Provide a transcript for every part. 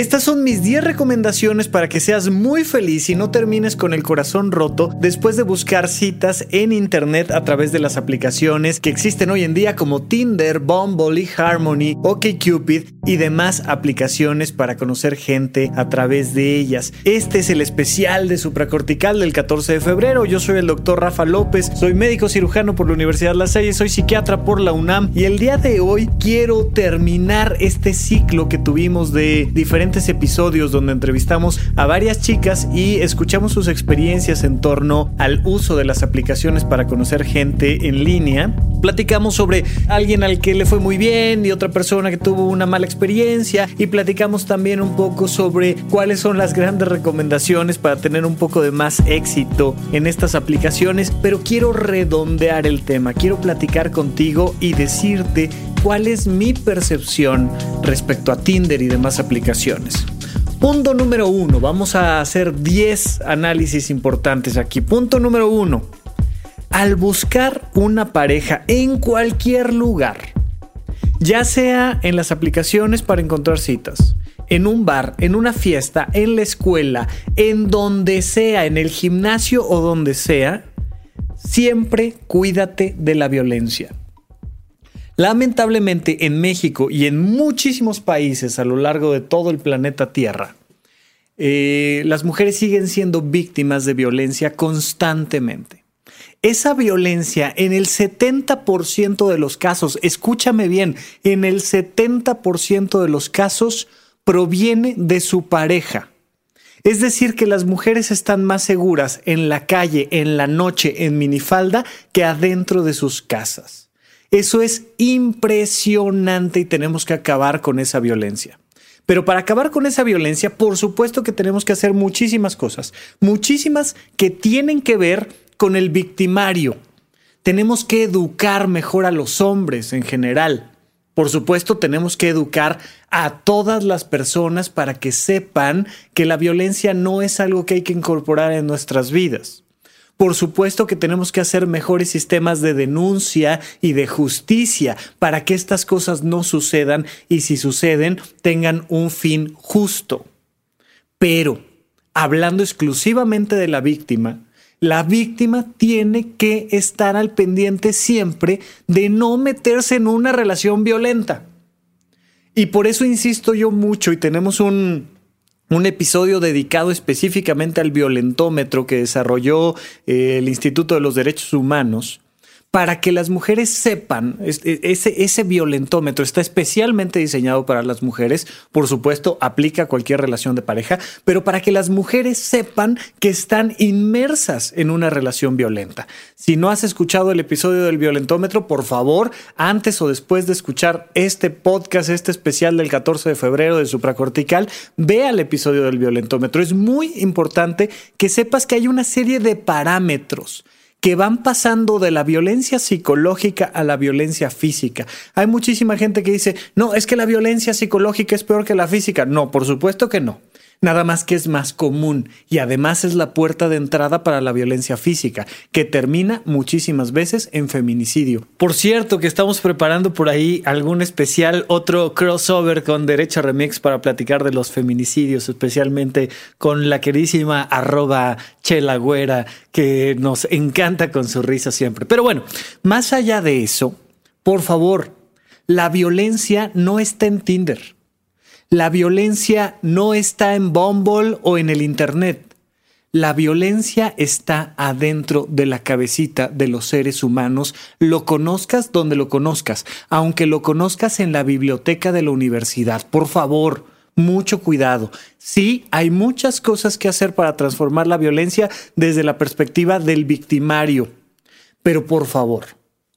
Estas son mis 10 recomendaciones para que seas muy feliz y no termines con el corazón roto después de buscar citas en internet a través de las aplicaciones que existen hoy en día como Tinder, Bumble, Harmony, OkCupid y demás aplicaciones para conocer gente a través de ellas. Este es el especial de supracortical del 14 de febrero. Yo soy el doctor Rafa López, soy médico cirujano por la Universidad La Salle, soy psiquiatra por la UNAM y el día de hoy quiero terminar este ciclo que tuvimos de diferentes episodios donde entrevistamos a varias chicas y escuchamos sus experiencias en torno al uso de las aplicaciones para conocer gente en línea. Platicamos sobre alguien al que le fue muy bien y otra persona que tuvo una mala experiencia y platicamos también un poco sobre cuáles son las grandes recomendaciones para tener un poco de más éxito en estas aplicaciones, pero quiero redondear el tema, quiero platicar contigo y decirte cuál es mi percepción respecto a Tinder y demás aplicaciones. Punto número uno, vamos a hacer 10 análisis importantes aquí. Punto número uno, al buscar una pareja en cualquier lugar, ya sea en las aplicaciones para encontrar citas, en un bar, en una fiesta, en la escuela, en donde sea, en el gimnasio o donde sea, siempre cuídate de la violencia. Lamentablemente en México y en muchísimos países a lo largo de todo el planeta Tierra, eh, las mujeres siguen siendo víctimas de violencia constantemente. Esa violencia en el 70% de los casos, escúchame bien, en el 70% de los casos proviene de su pareja. Es decir, que las mujeres están más seguras en la calle, en la noche, en minifalda, que adentro de sus casas. Eso es impresionante y tenemos que acabar con esa violencia. Pero para acabar con esa violencia, por supuesto que tenemos que hacer muchísimas cosas, muchísimas que tienen que ver con el victimario. Tenemos que educar mejor a los hombres en general. Por supuesto, tenemos que educar a todas las personas para que sepan que la violencia no es algo que hay que incorporar en nuestras vidas. Por supuesto que tenemos que hacer mejores sistemas de denuncia y de justicia para que estas cosas no sucedan y si suceden tengan un fin justo. Pero, hablando exclusivamente de la víctima, la víctima tiene que estar al pendiente siempre de no meterse en una relación violenta. Y por eso insisto yo mucho y tenemos un, un episodio dedicado específicamente al violentómetro que desarrolló eh, el Instituto de los Derechos Humanos para que las mujeres sepan, e, ese, ese violentómetro está especialmente diseñado para las mujeres, por supuesto, aplica a cualquier relación de pareja, pero para que las mujeres sepan que están inmersas en una relación violenta. Si no has escuchado el episodio del violentómetro, por favor, antes o después de escuchar este podcast, este especial del 14 de febrero de Supracortical, ve al episodio del violentómetro. Es muy importante que sepas que hay una serie de parámetros que van pasando de la violencia psicológica a la violencia física. Hay muchísima gente que dice, no, es que la violencia psicológica es peor que la física. No, por supuesto que no nada más que es más común y además es la puerta de entrada para la violencia física, que termina muchísimas veces en feminicidio. Por cierto, que estamos preparando por ahí algún especial, otro crossover con Derecho Remix para platicar de los feminicidios, especialmente con la queridísima arroba Chela Güera, que nos encanta con su risa siempre. Pero bueno, más allá de eso, por favor, la violencia no está en Tinder. La violencia no está en Bumble o en el Internet. La violencia está adentro de la cabecita de los seres humanos, lo conozcas donde lo conozcas, aunque lo conozcas en la biblioteca de la universidad. Por favor, mucho cuidado. Sí, hay muchas cosas que hacer para transformar la violencia desde la perspectiva del victimario, pero por favor,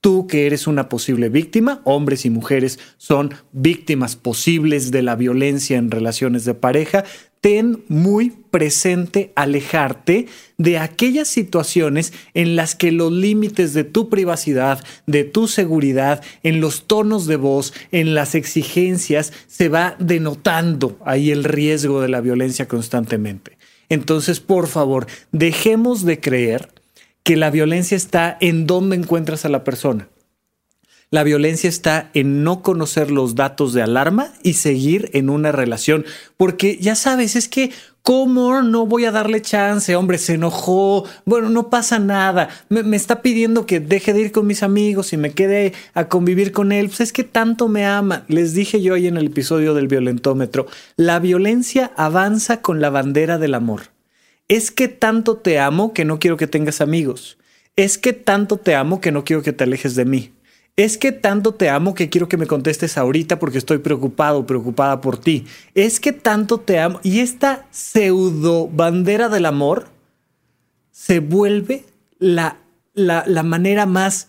tú que eres una posible víctima, hombres y mujeres son víctimas posibles de la violencia en relaciones de pareja, ten muy presente alejarte de aquellas situaciones en las que los límites de tu privacidad, de tu seguridad, en los tonos de voz, en las exigencias, se va denotando ahí el riesgo de la violencia constantemente. Entonces, por favor, dejemos de creer que la violencia está en dónde encuentras a la persona. La violencia está en no conocer los datos de alarma y seguir en una relación. Porque ya sabes, es que ¿Cómo no voy a darle chance? Hombre, se enojó. Bueno, no pasa nada. Me, está pidiendo que deje de ir con mis amigos y me quede a convivir con él. Pues es que tanto me ama. Les dije yo ahí en el episodio del violentómetro, la violencia avanza con la bandera del amor. Es que tanto te amo que no quiero que tengas amigos. Es que tanto te amo que no quiero que te alejes de mí. Es que tanto te amo que quiero que me contestes ahorita porque estoy preocupado, preocupada por ti. Es que tanto te amo. Y esta pseudo bandera del amor se vuelve la, la, la manera más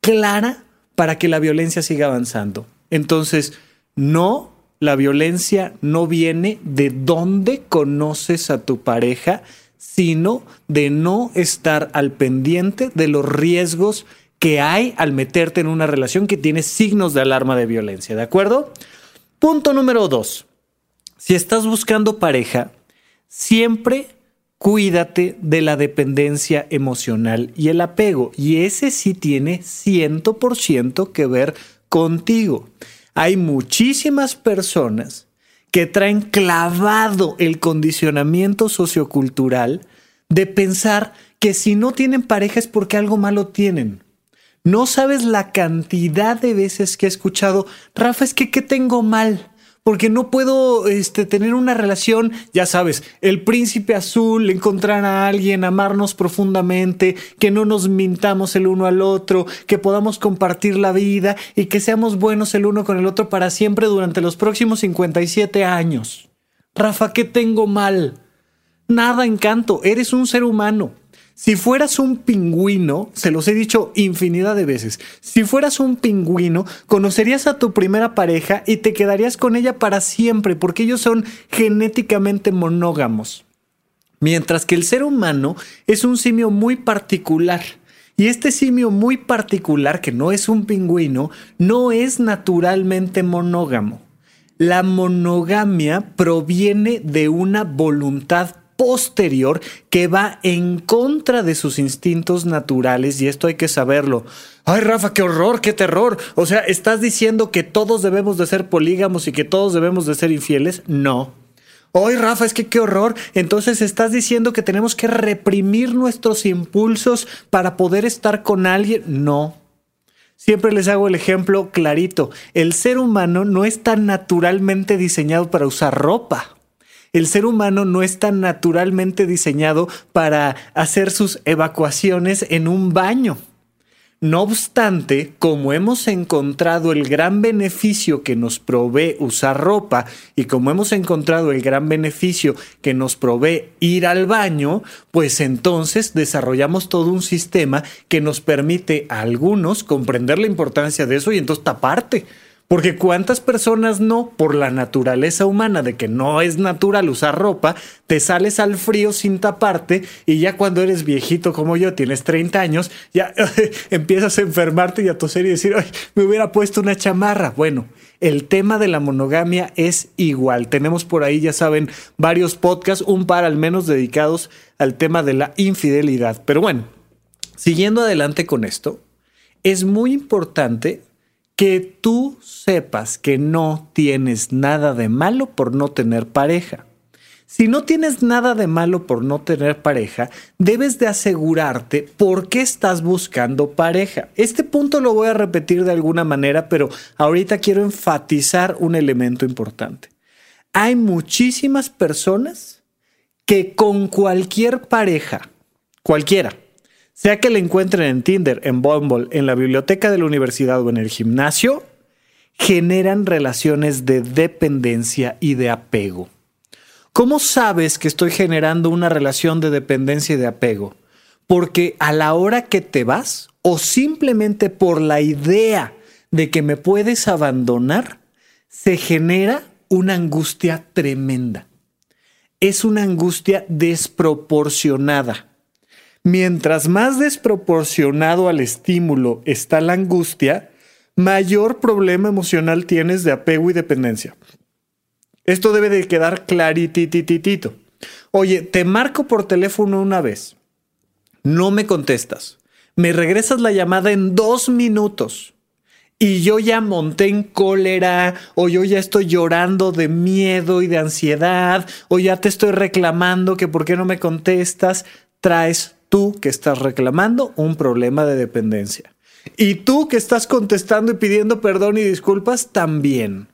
clara para que la violencia siga avanzando. Entonces, no, la violencia no viene de dónde conoces a tu pareja, sino de no estar al pendiente de los riesgos que hay al meterte en una relación que tiene signos de alarma de violencia, ¿de acuerdo? Punto número dos. Si estás buscando pareja, siempre cuídate de la dependencia emocional y el apego. Y ese sí tiene 100% que ver contigo. Hay muchísimas personas que traen clavado el condicionamiento sociocultural de pensar que si no tienen pareja es porque algo malo tienen. No sabes la cantidad de veces que he escuchado, Rafa, es que ¿qué tengo mal? Porque no puedo este, tener una relación, ya sabes, el príncipe azul, encontrar a alguien, amarnos profundamente, que no nos mintamos el uno al otro, que podamos compartir la vida y que seamos buenos el uno con el otro para siempre durante los próximos 57 años. Rafa, ¿qué tengo mal? Nada encanto, eres un ser humano. Si fueras un pingüino, se los he dicho infinidad de veces, si fueras un pingüino, conocerías a tu primera pareja y te quedarías con ella para siempre, porque ellos son genéticamente monógamos. Mientras que el ser humano es un simio muy particular. Y este simio muy particular, que no es un pingüino, no es naturalmente monógamo. La monogamia proviene de una voluntad posterior que va en contra de sus instintos naturales y esto hay que saberlo. Ay, Rafa, qué horror, qué terror. O sea, ¿estás diciendo que todos debemos de ser polígamos y que todos debemos de ser infieles? No. Ay, Rafa, es que qué horror. Entonces estás diciendo que tenemos que reprimir nuestros impulsos para poder estar con alguien. No. Siempre les hago el ejemplo clarito. El ser humano no está naturalmente diseñado para usar ropa el ser humano no está naturalmente diseñado para hacer sus evacuaciones en un baño. No obstante, como hemos encontrado el gran beneficio que nos provee usar ropa y como hemos encontrado el gran beneficio que nos provee ir al baño, pues entonces desarrollamos todo un sistema que nos permite a algunos comprender la importancia de eso y entonces taparte. Porque cuántas personas no, por la naturaleza humana de que no es natural usar ropa, te sales al frío sin taparte y ya cuando eres viejito como yo, tienes 30 años, ya empiezas a enfermarte y a toser y decir, Ay, me hubiera puesto una chamarra. Bueno, el tema de la monogamia es igual. Tenemos por ahí, ya saben, varios podcasts, un par al menos dedicados al tema de la infidelidad. Pero bueno, siguiendo adelante con esto, es muy importante que tú sepas que no tienes nada de malo por no tener pareja. Si no tienes nada de malo por no tener pareja, debes de asegurarte por qué estás buscando pareja. Este punto lo voy a repetir de alguna manera, pero ahorita quiero enfatizar un elemento importante. Hay muchísimas personas que con cualquier pareja, cualquiera, sea que la encuentren en Tinder, en Bumble, en la biblioteca de la universidad o en el gimnasio, generan relaciones de dependencia y de apego. ¿Cómo sabes que estoy generando una relación de dependencia y de apego? Porque a la hora que te vas o simplemente por la idea de que me puedes abandonar, se genera una angustia tremenda. Es una angustia desproporcionada. Mientras más desproporcionado al estímulo está la angustia, mayor problema emocional tienes de apego y dependencia. Esto debe de quedar claritititito. Oye, te marco por teléfono una vez. No me contestas. Me regresas la llamada en dos minutos. y yo ya monté en cólera o yo ya estoy llorando de miedo y de ansiedad o ya te estoy reclamando que por qué no me contestas, traes tú que estás reclamando un problema de dependencia. Y tú que estás contestando y pidiendo perdón y disculpas también.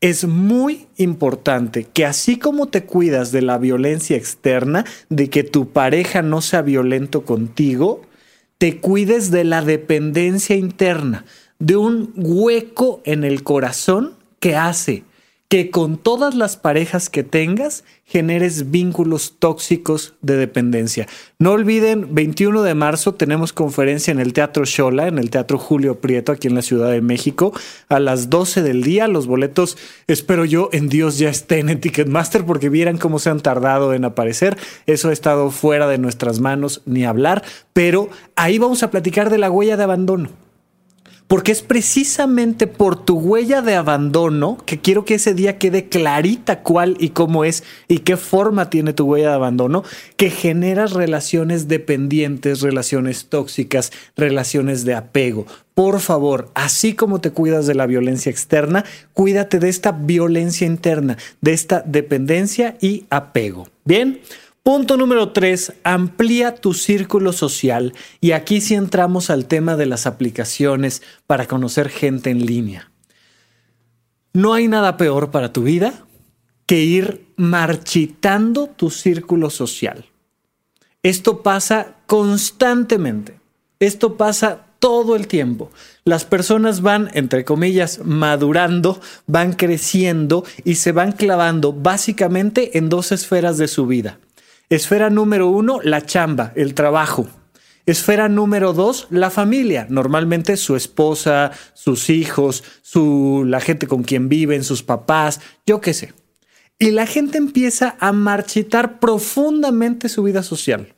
Es muy importante que así como te cuidas de la violencia externa, de que tu pareja no sea violento contigo, te cuides de la dependencia interna, de un hueco en el corazón que hace que con todas las parejas que tengas generes vínculos tóxicos de dependencia. No olviden, 21 de marzo tenemos conferencia en el Teatro Shola, en el Teatro Julio Prieto, aquí en la Ciudad de México, a las 12 del día. Los boletos, espero yo, en Dios ya estén en Ticketmaster porque vieran cómo se han tardado en aparecer. Eso ha estado fuera de nuestras manos, ni hablar, pero ahí vamos a platicar de la huella de abandono porque es precisamente por tu huella de abandono que quiero que ese día quede clarita cuál y cómo es y qué forma tiene tu huella de abandono, que generas relaciones dependientes, relaciones tóxicas, relaciones de apego. Por favor, así como te cuidas de la violencia externa, cuídate de esta violencia interna, de esta dependencia y apego. Bien. Punto número tres, amplía tu círculo social. Y aquí sí entramos al tema de las aplicaciones para conocer gente en línea. No hay nada peor para tu vida que ir marchitando tu círculo social. Esto pasa constantemente. Esto pasa todo el tiempo. Las personas van, entre comillas, madurando, van creciendo y se van clavando básicamente en dos esferas de su vida Esfera número uno, la chamba, el trabajo. Esfera número dos, la familia. Normalmente su esposa, sus hijos, su, la gente con quien viven, sus papás, yo qué sé. Y la gente empieza a marchitar profundamente su vida social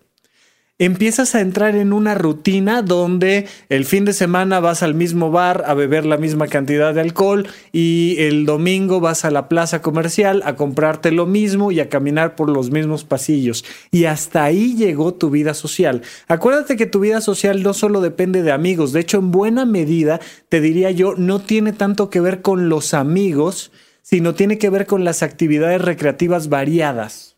empiezas a entrar en una rutina donde el fin de semana vas al mismo bar a beber la misma cantidad de alcohol y el domingo vas a la plaza comercial a comprarte lo mismo y a caminar por los mismos pasillos. Y hasta ahí llegó tu vida social. Acuérdate que tu vida social no solo depende de amigos, de hecho en buena medida, te diría yo, no tiene tanto que ver con los amigos, sino tiene que ver con las actividades recreativas variadas.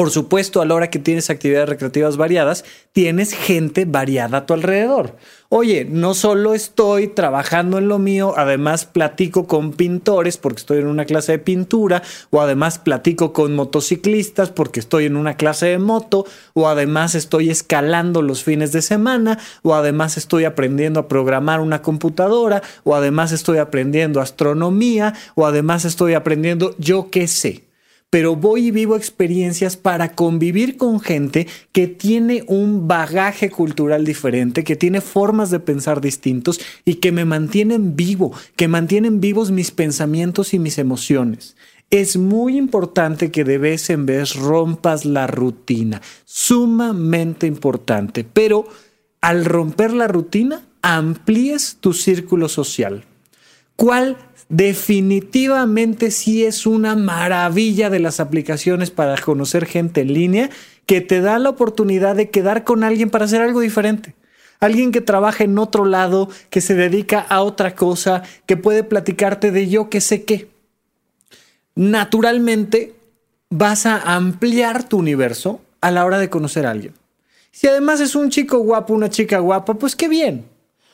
Por supuesto, a la hora que tienes actividades recreativas variadas, tienes gente variada a tu alrededor. Oye, no solo estoy trabajando en lo mío, además platico con pintores porque estoy en una clase de pintura, o además platico con motociclistas porque estoy en una clase de moto, o además estoy escalando los fines de semana, o además estoy aprendiendo a programar una computadora, o además estoy aprendiendo astronomía, o además estoy aprendiendo yo qué sé pero voy y vivo experiencias para convivir con gente que tiene un bagaje cultural diferente, que tiene formas de pensar distintos y que me mantienen vivo, que mantienen vivos mis pensamientos y mis emociones. Es muy importante que de vez en vez rompas la rutina, sumamente importante, pero al romper la rutina, amplíes tu círculo social. ¿Cuál definitivamente sí es una maravilla de las aplicaciones para conocer gente en línea que te da la oportunidad de quedar con alguien para hacer algo diferente. Alguien que trabaja en otro lado, que se dedica a otra cosa, que puede platicarte de yo que sé qué. Naturalmente vas a ampliar tu universo a la hora de conocer a alguien. Si además es un chico guapo, una chica guapa, pues qué bien.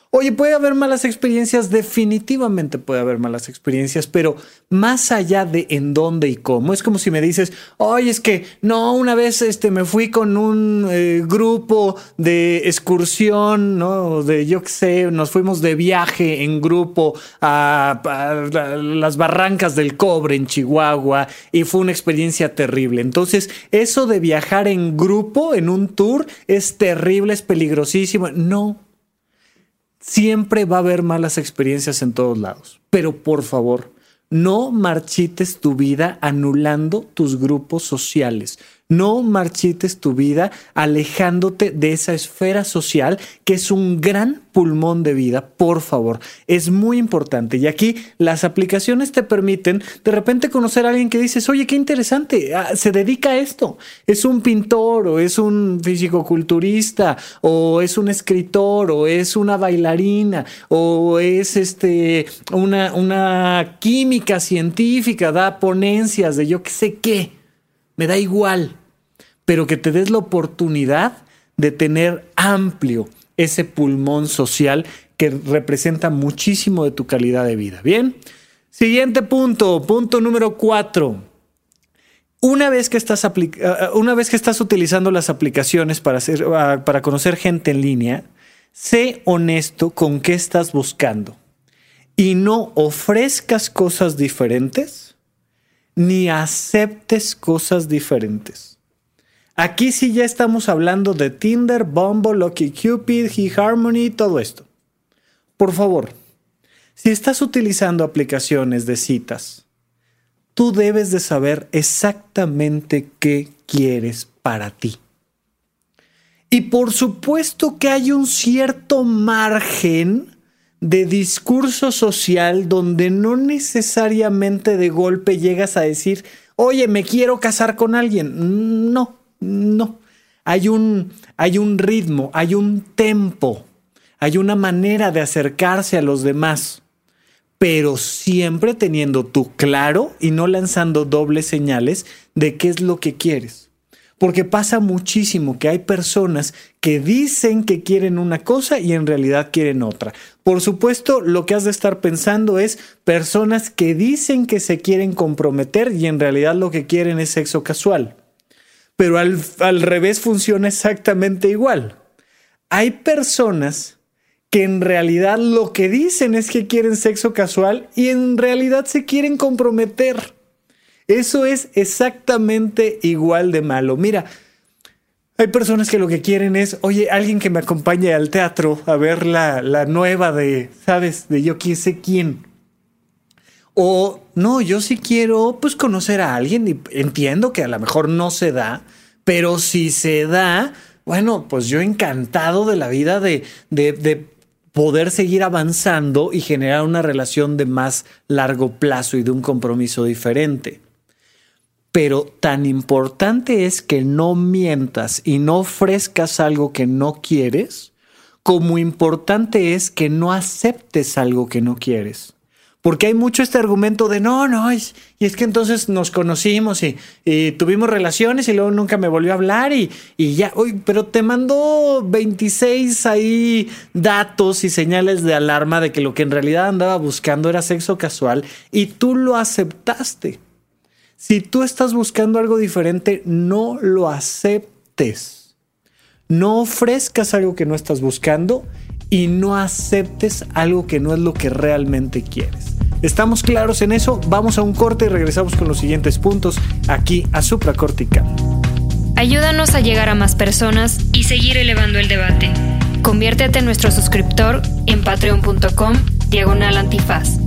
Oye, puede haber malas experiencias, definitivamente puede haber malas experiencias, pero más allá de en dónde y cómo, es como si me dices, oye, es que no, una vez este, me fui con un eh, grupo de excursión, ¿no? De yo qué sé, nos fuimos de viaje en grupo a, a las barrancas del cobre en Chihuahua y fue una experiencia terrible. Entonces, eso de viajar en grupo, en un tour, es terrible, es peligrosísimo. No, Siempre va a haber malas experiencias en todos lados, pero por favor, no marchites tu vida anulando tus grupos sociales. No marchites tu vida alejándote de esa esfera social que es un gran pulmón de vida, por favor. Es muy importante. Y aquí las aplicaciones te permiten de repente conocer a alguien que dices, oye, qué interesante, ah, se dedica a esto. Es un pintor o es un físico-culturista o es un escritor o es una bailarina o es este, una, una química científica, da ponencias de yo qué sé qué me da igual, pero que te des la oportunidad de tener amplio ese pulmón social que representa muchísimo de tu calidad de vida. Bien, siguiente punto, punto número cuatro. Una vez que estás, eh, una vez que estás utilizando las aplicaciones para, hacer, ah, para conocer gente en línea, sé honesto con qué estás buscando y no ofrezcas cosas diferentes ni aceptes cosas diferentes. Aquí sí ya estamos hablando de Tinder, Bumble, Lucky Cupid, eHarmony, todo esto. Por favor, si estás utilizando aplicaciones de citas, tú debes de saber exactamente qué quieres para ti. Y por supuesto que hay un cierto margen de discurso social donde no necesariamente de golpe llegas a decir, oye, me quiero casar con alguien. No, no. Hay un, hay un ritmo, hay un tempo, hay una manera de acercarse a los demás, pero siempre teniendo tú claro y no lanzando dobles señales de qué es lo que quieres. Porque pasa muchísimo que hay personas que dicen que quieren una cosa y en realidad quieren otra. Por supuesto, lo que has de estar pensando es personas que dicen que se quieren comprometer y en realidad lo que quieren es sexo casual. Pero al, al revés funciona exactamente igual. Hay personas que en realidad lo que dicen es que quieren sexo casual y en realidad se quieren comprometer. Eso es exactamente igual de malo. Mira, hay personas que lo que quieren es, oye, alguien que me acompañe al teatro a ver la, la nueva de, ¿sabes? De yo quién sé quién. O no, yo sí quiero pues conocer a alguien y entiendo que a lo mejor no se da, pero si se da, bueno, pues yo encantado de la vida de, de, de poder seguir avanzando y generar una relación de más largo plazo y de un compromiso diferente. Pero tan importante es que no mientas y no ofrezcas algo que no quieres, como importante es que no aceptes algo que no quieres. Porque hay mucho este argumento de no, no, y es que entonces nos conocimos y, tuvimos relaciones y luego nunca me volvió a hablar y, ya, uy, pero te mandó 26 ahí datos y señales de alarma de que lo que en realidad andaba buscando era sexo casual y tú lo aceptaste. Si tú estás buscando algo diferente, no lo aceptes. No ofrezcas algo que no estás buscando y no aceptes algo que no es lo que realmente quieres. ¿Estamos claros en eso? Vamos a un corte y regresamos con los siguientes puntos aquí a Supracortical. Ayúdanos a llegar a más personas y seguir elevando el debate. Conviértete en nuestro suscriptor en patreon.com diagonal antifaz.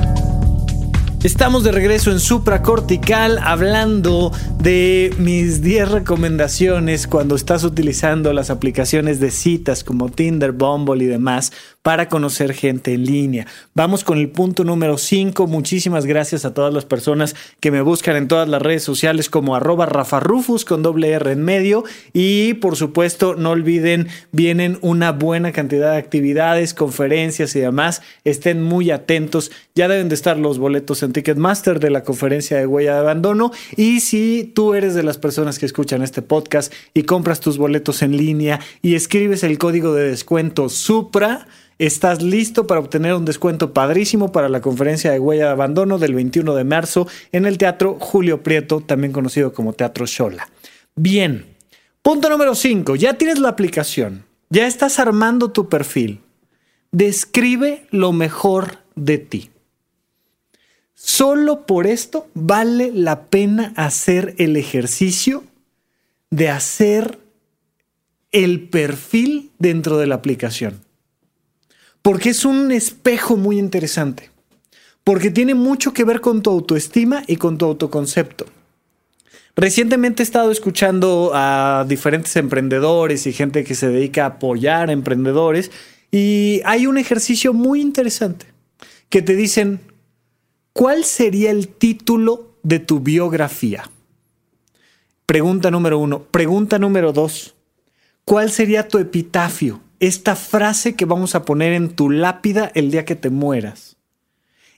Estamos de regreso en Supracortical hablando de mis 10 recomendaciones cuando estás utilizando las aplicaciones de citas como Tinder, Bumble y demás para conocer gente en línea. Vamos con el punto número 5. Muchísimas gracias a todas las personas que me buscan en todas las redes sociales como arroba rafarufus con doble R en medio. Y por supuesto, no olviden, vienen una buena cantidad de actividades, conferencias y demás. Estén muy atentos. Ya deben de estar los boletos en Ticketmaster de la conferencia de huella de abandono. Y si tú eres de las personas que escuchan este podcast y compras tus boletos en línea y escribes el código de descuento SUPRA, estás listo para obtener un descuento padrísimo para la conferencia de huella de abandono del 21 de marzo en el Teatro Julio Prieto, también conocido como Teatro Shola. Bien, punto número 5, ya tienes la aplicación, ya estás armando tu perfil. Describe lo mejor de ti. Solo por esto vale la pena hacer el ejercicio de hacer el perfil dentro de la aplicación. Porque es un espejo muy interesante. Porque tiene mucho que ver con tu autoestima y con tu autoconcepto. Recientemente he estado escuchando a diferentes emprendedores y gente que se dedica a apoyar a emprendedores y hay un ejercicio muy interesante que te dicen, ¿cuál sería el título de tu biografía? Pregunta número uno. Pregunta número dos. ¿Cuál sería tu epitafio? Esta frase que vamos a poner en tu lápida el día que te mueras.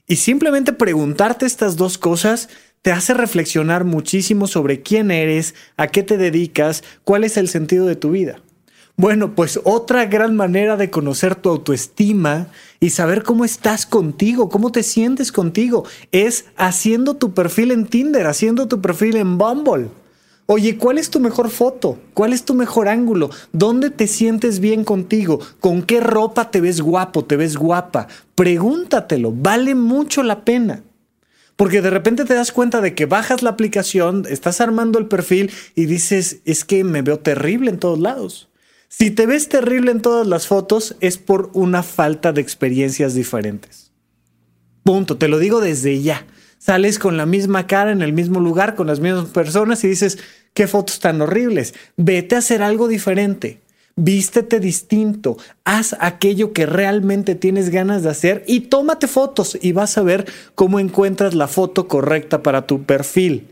Y simplemente preguntarte estas dos cosas te hace reflexionar muchísimo sobre quién eres, a qué te dedicas, cuál es el sentido de tu vida. Bueno, pues otra gran manera de conocer tu autoestima y saber cómo estás contigo, cómo te sientes contigo, es haciendo tu perfil en Tinder, haciendo tu perfil en Bumble. Oye, ¿cuál es tu mejor foto? ¿Cuál es tu mejor ángulo? ¿Dónde te sientes bien contigo? ¿Con qué ropa te ves guapo, te ves guapa? Pregúntatelo, vale mucho la pena. Porque de repente te das cuenta de que bajas la aplicación, estás armando el perfil y dices, es que me veo terrible en todos lados. Si te ves terrible en todas las fotos es por una falta de experiencias diferentes. Punto, te lo digo desde ya. Sales con la misma cara en el mismo lugar, con las mismas personas y dices, qué fotos tan horribles. Vete a hacer algo diferente. Vístete distinto, haz aquello que realmente tienes ganas de hacer y tómate fotos y vas a ver cómo encuentras la foto correcta para tu perfil.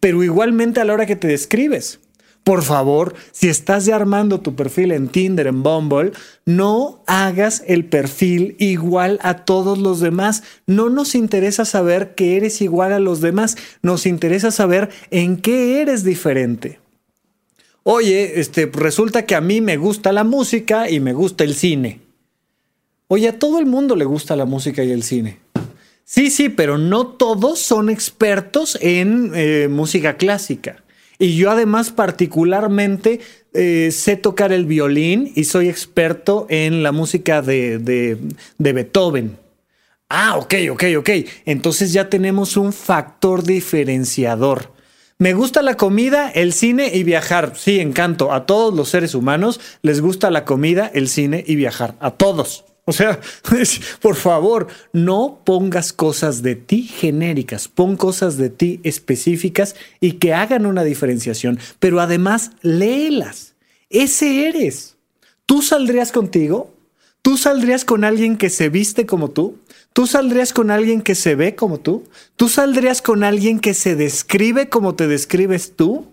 Pero igualmente a la hora que te describes. Por favor, si estás ya armando tu perfil en Tinder, en Bumble, no hagas el perfil igual a todos los demás. No nos interesa saber que eres igual a los demás, nos interesa saber en qué eres diferente oye, este, resulta que a mí me gusta la música y me gusta el cine. Oye, a todo el mundo le gusta la música y el cine. Sí, sí, pero no todos son expertos en eh, música clásica. Y yo además particularmente eh, sé tocar el violín y soy experto en la música de, de, de Beethoven. Ah, ok, ok, ok. Entonces ya tenemos un factor diferenciador. Me gusta la comida, el cine y viajar. Sí, encanto. A todos los seres humanos les gusta la comida, el cine y viajar. A todos. O sea, por favor, no pongas cosas de ti genéricas, pon cosas de ti específicas y que hagan una diferenciación, pero además léelas. Ese eres. ¿Tú saldrías contigo? ¿Tú saldrías con alguien que se viste como tú? ¿Tú saldrías con alguien que se ve como tú? ¿Tú saldrías con alguien que se describe como te describes tú?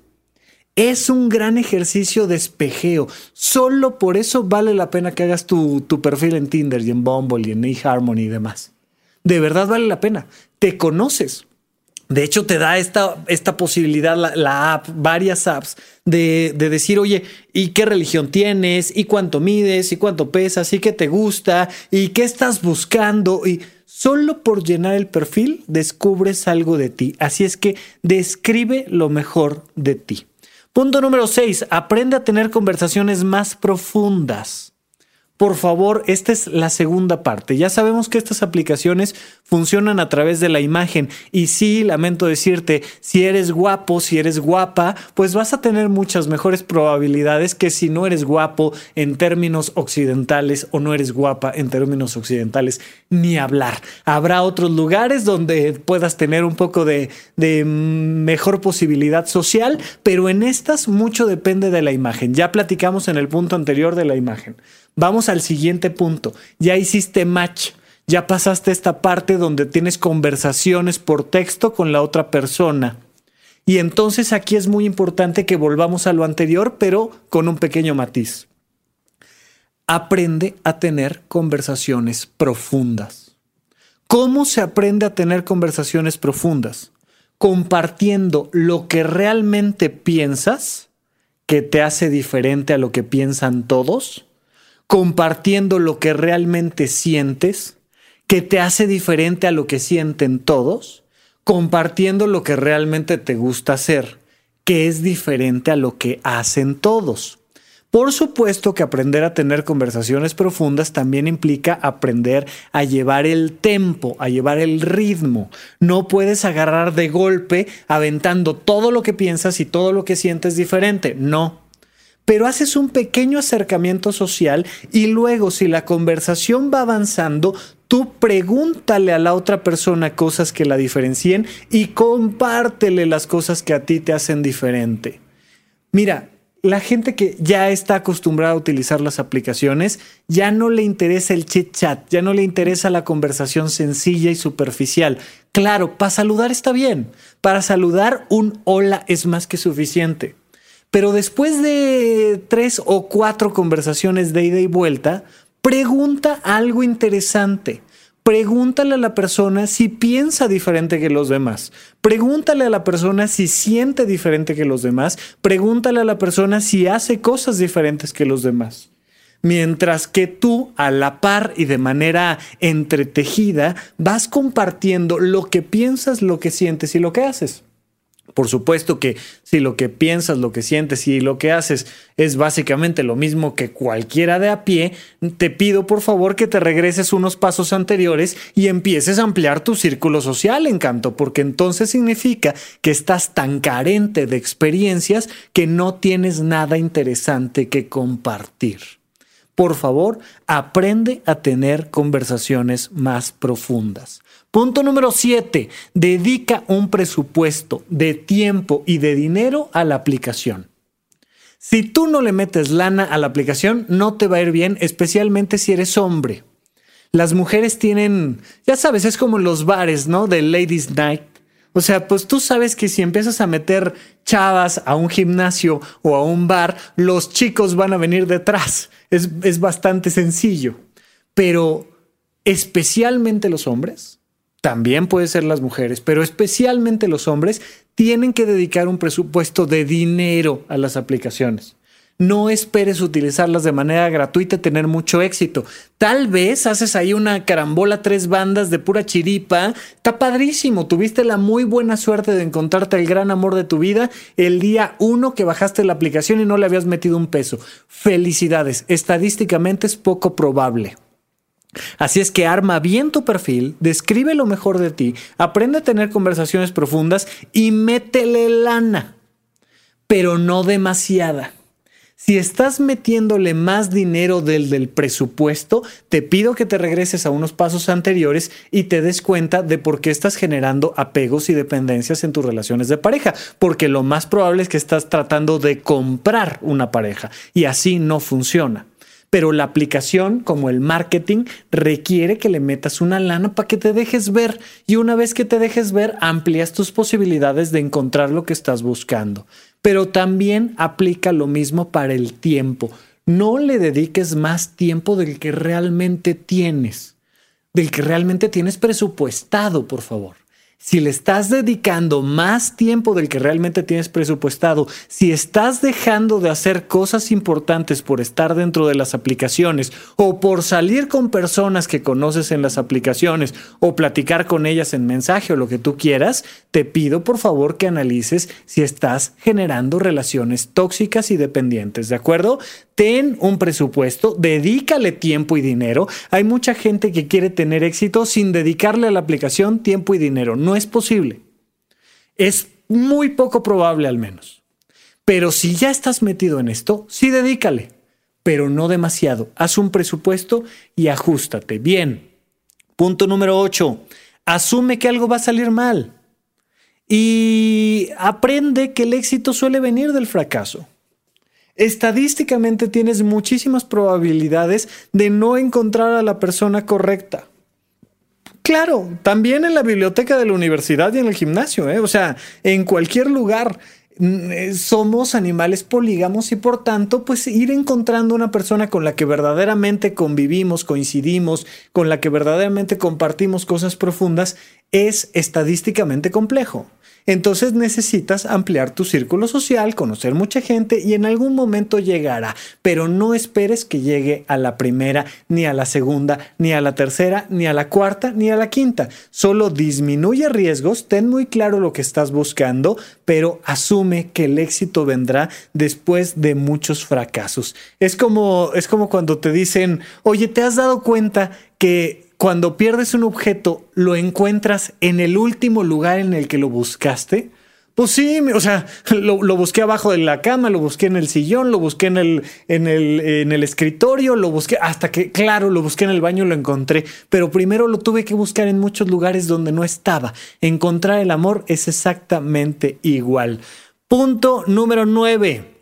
Es un gran ejercicio de espejeo. Solo por eso vale la pena que hagas tu, perfil en Tinder y en Bumble y en eHarmony y demás. De verdad vale la pena. Te conoces. De hecho, te da esta, esta posibilidad, la, app, varias apps, de, de, decir, oye, ¿y qué religión tienes? ¿Y cuánto mides? ¿Y cuánto pesas? ¿Y qué te gusta? ¿Y qué estás buscando? Y solo por llenar el perfil descubres algo de ti. Así es que describe lo mejor de ti. Punto número 6. Aprende a tener conversaciones más profundas. Por favor, esta es la segunda parte. Ya sabemos que estas aplicaciones funcionan a través de la imagen y sí, lamento decirte, si eres guapo, si eres guapa, pues vas a tener muchas mejores probabilidades que si no eres guapo en términos occidentales o no eres guapa en términos occidentales, ni hablar. Habrá otros lugares donde puedas tener un poco de, de mejor posibilidad social, pero en estas mucho depende de la imagen. Ya platicamos en el punto anterior de la imagen. Vamos al siguiente punto. Ya hiciste match. Ya pasaste esta parte donde tienes conversaciones por texto con la otra persona. Y entonces aquí es muy importante que volvamos a lo anterior, pero con un pequeño matiz. Aprende a tener conversaciones profundas. ¿Cómo se aprende a tener conversaciones profundas? Compartiendo lo que realmente piensas, que te hace diferente a lo que piensan todos, compartiendo lo que realmente sientes, que te hace diferente a lo que sienten todos, compartiendo lo que realmente te gusta hacer, que es diferente a lo que hacen todos. Por supuesto que aprender a tener conversaciones profundas también implica aprender a llevar el tempo, a llevar el ritmo. No puedes agarrar de golpe aventando todo lo que piensas y todo lo que sientes diferente. No, pero haces un pequeño acercamiento social y luego si la conversación va avanzando, tú pregúntale a la otra persona cosas que la diferencien y compártele las cosas que a ti te hacen diferente. Mira, la gente que ya está acostumbrada a utilizar las aplicaciones ya no le interesa el chit chat, ya no le interesa la conversación sencilla y superficial. Claro, para saludar está bien. Para saludar un hola es más que suficiente. Pero después de tres o cuatro conversaciones de ida y vuelta, pregunta algo interesante. Pregúntale a la persona si piensa diferente que los demás. Pregúntale a la persona si siente diferente que los demás. Pregúntale a la persona si hace cosas diferentes que los demás. Mientras que tú, a la par y de manera entretejida, vas compartiendo lo que piensas, lo que sientes y lo que haces. Por supuesto que si lo que piensas, lo que sientes y lo que haces es básicamente lo mismo que cualquiera de a pie, te pido por favor que te regreses unos pasos anteriores y empieces a ampliar tu círculo social, encanto, porque entonces significa que estás tan carente de experiencias que no tienes nada interesante que compartir. Por favor, aprende a tener conversaciones más profundas. Punto número 7. Dedica un presupuesto de tiempo y de dinero a la aplicación. Si tú no le metes lana a la aplicación, no te va a ir bien, especialmente si eres hombre. Las mujeres tienen, ya sabes, es como los bares, ¿no? De Ladies Night. O sea, pues tú sabes que si empiezas a meter chavas a un gimnasio o a un bar, los chicos van a venir detrás. Es, es bastante sencillo. Pero especialmente los hombres también puede ser las mujeres, pero especialmente los hombres, tienen que dedicar un presupuesto de dinero a las aplicaciones. No esperes utilizarlas de manera gratuita y tener mucho éxito. Tal vez haces ahí una carambola tres bandas de pura chiripa. Está padrísimo. Tuviste la muy buena suerte de encontrarte el gran amor de tu vida el día uno que bajaste la aplicación y no le habías metido un peso. Felicidades. Estadísticamente es poco probable. Así es que arma bien tu perfil, describe lo mejor de ti, aprende a tener conversaciones profundas y métele lana, pero no demasiada. Si estás metiéndole más dinero del del presupuesto, te pido que te regreses a unos pasos anteriores y te des cuenta de por qué estás generando apegos y dependencias en tus relaciones de pareja, porque lo más probable es que estás tratando de comprar una pareja y así no funciona pero la aplicación, como el marketing, requiere que le metas una lana para que te dejes ver y una vez que te dejes ver, amplias tus posibilidades de encontrar lo que estás buscando. Pero también aplica lo mismo para el tiempo. No le dediques más tiempo del que realmente tienes, del que realmente tienes presupuestado, por favor si le estás dedicando más tiempo del que realmente tienes presupuestado, si estás dejando de hacer cosas importantes por estar dentro de las aplicaciones o por salir con personas que conoces en las aplicaciones o platicar con ellas en mensaje o lo que tú quieras, te pido por favor que analices si estás generando relaciones tóxicas y dependientes, ¿de acuerdo? ten un presupuesto, dedícale tiempo y dinero. Hay mucha gente que quiere tener éxito sin dedicarle a la aplicación tiempo y dinero. Es posible. Es muy poco probable al menos. Pero si ya estás metido en esto, sí dedícale, pero no demasiado. Haz un presupuesto y ajustate. Bien. Punto número 8. Asume que algo va a salir mal. Y aprende que el éxito suele venir del fracaso. Estadísticamente tienes muchísimas probabilidades de no encontrar a la persona correcta. Claro, también en la biblioteca de la universidad y en el gimnasio, ¿eh? o sea, en cualquier lugar mm, eh, somos animales polígamos y por tanto, pues ir encontrando una persona con la que verdaderamente convivimos, coincidimos, con la que verdaderamente compartimos cosas profundas, es estadísticamente complejo. Entonces necesitas ampliar tu círculo social, conocer mucha gente y en algún momento llegará, pero no esperes que llegue a la primera, ni a la segunda, ni a la tercera, ni a la cuarta, ni a la quinta. Solo disminuye riesgos, ten muy claro lo que estás buscando, pero asume que el éxito vendrá después de muchos fracasos. Es como, es como cuando te dicen, oye, ¿te has dado cuenta que cuando pierdes un objeto, lo encuentras en el último lugar en el que lo buscaste. Pues sí, o sea, lo, busqué abajo de la cama, lo busqué en el sillón, lo busqué en el, en, el, en el escritorio, lo busqué hasta que, claro, lo busqué en el baño y lo encontré. Pero primero lo tuve que buscar en muchos lugares donde no estaba. Encontrar el amor es exactamente igual. Punto número nueve.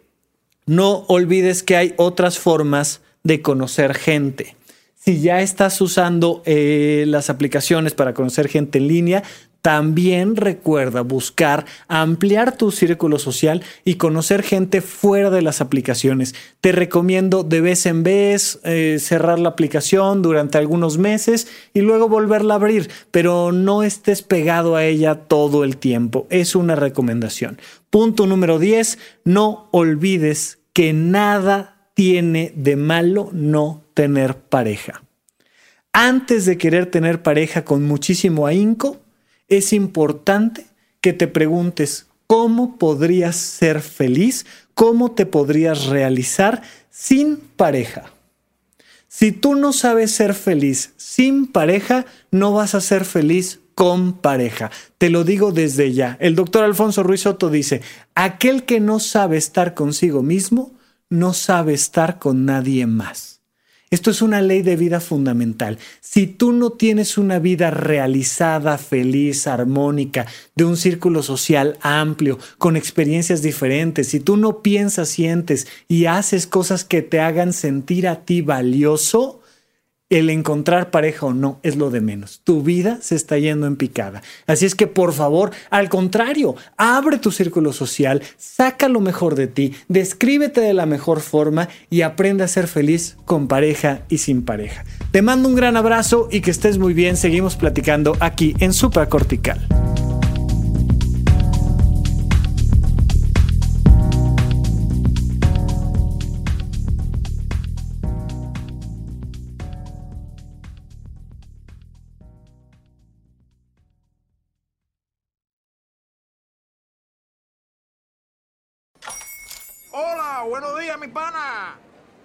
No olvides que hay otras formas de conocer gente. Si ya estás usando eh, las aplicaciones para conocer gente en línea, también recuerda buscar ampliar tu círculo social y conocer gente fuera de las aplicaciones. Te recomiendo de vez en vez eh, cerrar la aplicación durante algunos meses y luego volverla a abrir, pero no estés pegado a ella todo el tiempo. Es una recomendación. Punto número 10. No olvides que nada tiene de malo no tener pareja. Antes de querer tener pareja con muchísimo ahínco, es importante que te preguntes cómo podrías ser feliz, cómo te podrías realizar sin pareja. Si tú no sabes ser feliz sin pareja, no vas a ser feliz con pareja. Te lo digo desde ya. El doctor Alfonso Ruiz Soto dice, aquel que no sabe estar consigo mismo, no sabe estar con nadie más. Esto es una ley de vida fundamental. Si tú no tienes una vida realizada, feliz, armónica, de un círculo social amplio, con experiencias diferentes, si tú no piensas, sientes y haces cosas que te hagan sentir a ti valioso, el encontrar pareja o no es lo de menos. Tu vida se está yendo en picada. Así es que por favor, al contrario, abre tu círculo social, saca lo mejor de ti, descríbete de la mejor forma y aprende a ser feliz con pareja y sin pareja. Te mando un gran abrazo y que estés muy bien. Seguimos platicando aquí en Supracortical.